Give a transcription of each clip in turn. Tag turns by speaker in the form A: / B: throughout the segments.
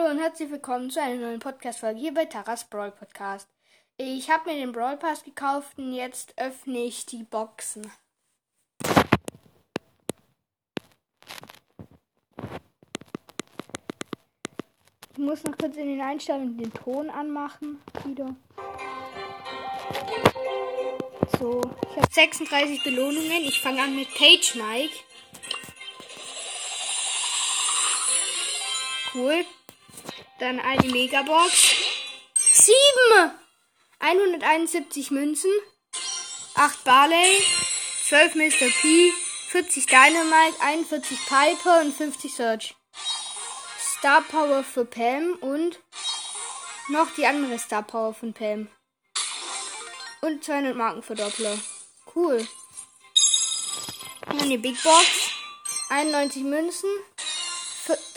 A: Hallo und herzlich willkommen zu einer neuen Podcast-Folge hier bei Taras Brawl Podcast. Ich habe mir den Brawl Pass gekauft und jetzt öffne ich die Boxen. Ich muss noch kurz in den Einstellungen den Ton anmachen. Wieder. So, ich habe 36 Belohnungen. Ich fange an mit Page Mike. Cool. Dann eine Megabox. 7! 171 Münzen. 8 Barley. 12 Mr. P. 40 Dynamite. 41 Piper und 50 Search. Star Power für Pam und noch die andere Star Power von Pam. Und 200 Markenverdoppler. Cool. Hier eine Big Box. 91 Münzen.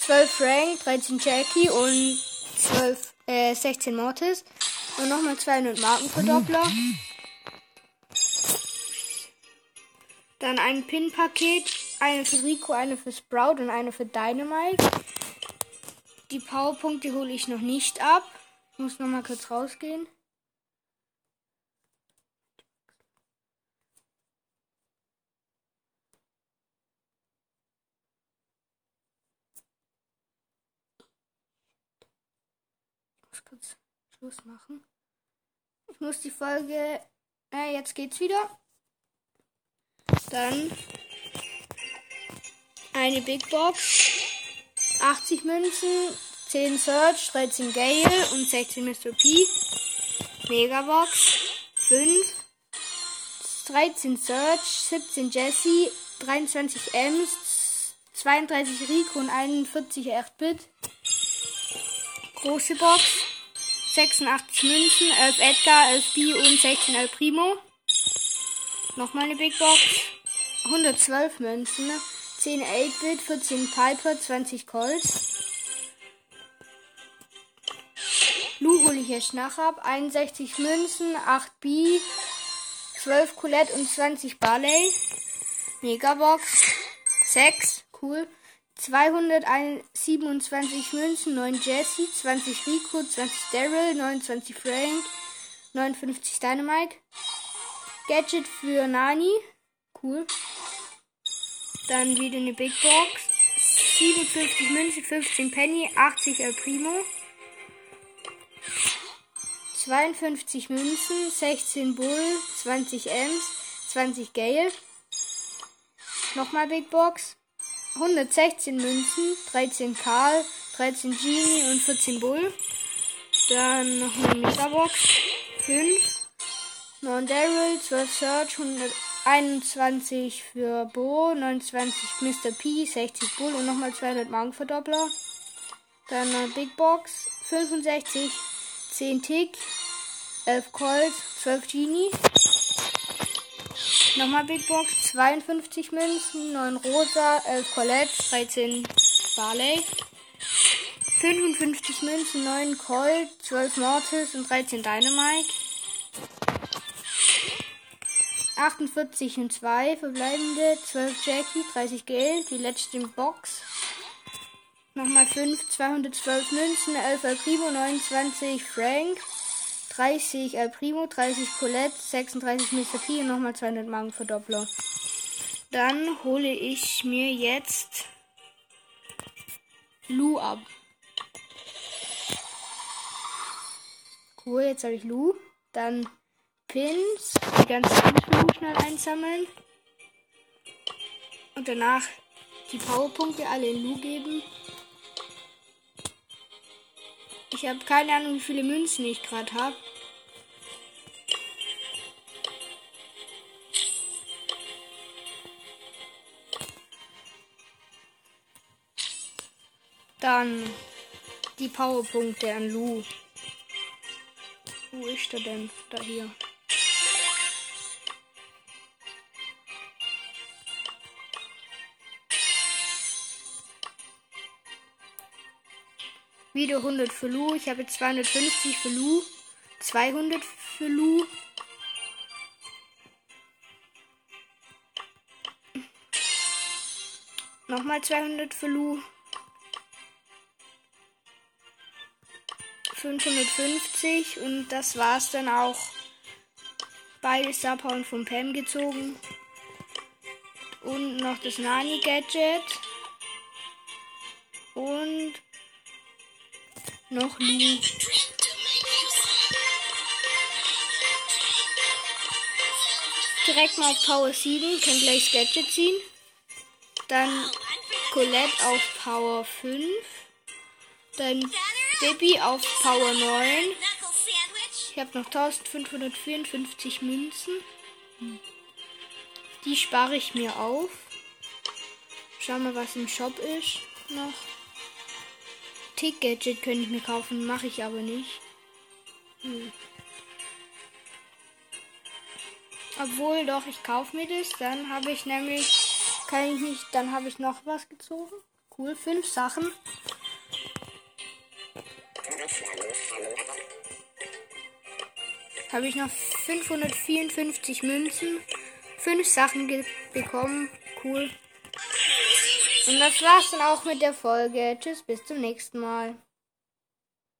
A: 12 Frank, 13 Jackie und 12, äh, 16 Mortis. Und nochmal 200 Markenverdoppler. Dann ein Pin-Paket. Eine für Rico, eine für Sprout und eine für Dynamite. Die Powerpunkte hole ich noch nicht ab. Ich muss nochmal kurz rausgehen. Muss kurz Schluss machen. Ich muss die Folge. Äh, jetzt geht's wieder. Dann eine Big Box. 80 Münzen, 10 Search, 13 Gale und 16 Mr. P. Megabox. 5. 13 Search, 17 Jesse, 23 Ems, 32 Rico und 41 8-Bit. Große Box. 86 Münzen, 11 Edgar, 11 B und 16 El Primo. Nochmal eine Big Box. 112 Münzen, 10 8-Bit, 14 Piper, 20 Colt. Lu hole ich jetzt nach ab. 61 Münzen, 8 B, 12 Colette und 20 Barley. Megabox. 6. Cool. 227 Münzen, 9 Jesse, 20 Rico, 20 Daryl, 29 Frank, 59 Dynamite. Gadget für Nani. Cool. Dann wieder eine Big Box. 57 Münzen, 15 Penny, 80 El Primo. 52 Münzen, 16 Bull, 20 Ems, 20 Gale. Nochmal Big Box. 116 Münzen, 13 Karl, 13 Genie und 14 Bull. Dann noch eine Megabox. 5. 9 Daryl, 12 Search, 121 für Bo, 29 Mr. P, 60 Bull und nochmal 200 Magenverdoppler. Dann eine Big Box. 65, 10 Tick, 11 Colt, 12 Genie. Nochmal Big Box, 52 Münzen, 9 Rosa, 11 Colette, 13 Barley. 55 Münzen, 9 Colt, 12 Mortis und 13 Dynamite. 48 und 2 verbleibende, 12 Jackie, 30 Geld, die letzte Box. Nochmal 5, 212 Münzen, 11 El Primo, 29 Frank, 30 El Primo, 30 Colette, 36 Mr. P und nochmal 200 Magenverdoppler. Dann hole ich mir jetzt Lu ab. Cool, jetzt habe ich Lu. Dann Pins, die ganzen Lu schnell einsammeln. Und danach die Powerpunkte alle in Lu geben. Ich habe keine Ahnung, wie viele Münzen ich gerade habe. Dann die Powerpunkte an Lu. Wo ist er denn? Da hier. Wieder 100 für Lu. Ich habe 250 für Lu. 200 für Lu. Nochmal 200 für Lu. 550 und das war's dann auch bei Star von Pam gezogen. Und noch das Nani Gadget. Und noch Lu. Direkt mal auf Power 7, kann gleich Gadget ziehen. Dann Colette auf Power 5. Dann Bibi auf Power 9. Ich habe noch 1554 Münzen. Die spare ich mir auf. Schau mal, was im Shop ist noch. Tick Gadget könnte ich mir kaufen, mache ich aber nicht. Hm. Obwohl, doch, ich kaufe mir das. Dann habe ich nämlich, kann ich nicht, dann habe ich noch was gezogen. Cool, fünf Sachen. Habe ich noch 554 Münzen, fünf Sachen bekommen. Cool. Und das war's dann auch mit der Folge. Tschüss, bis zum nächsten Mal.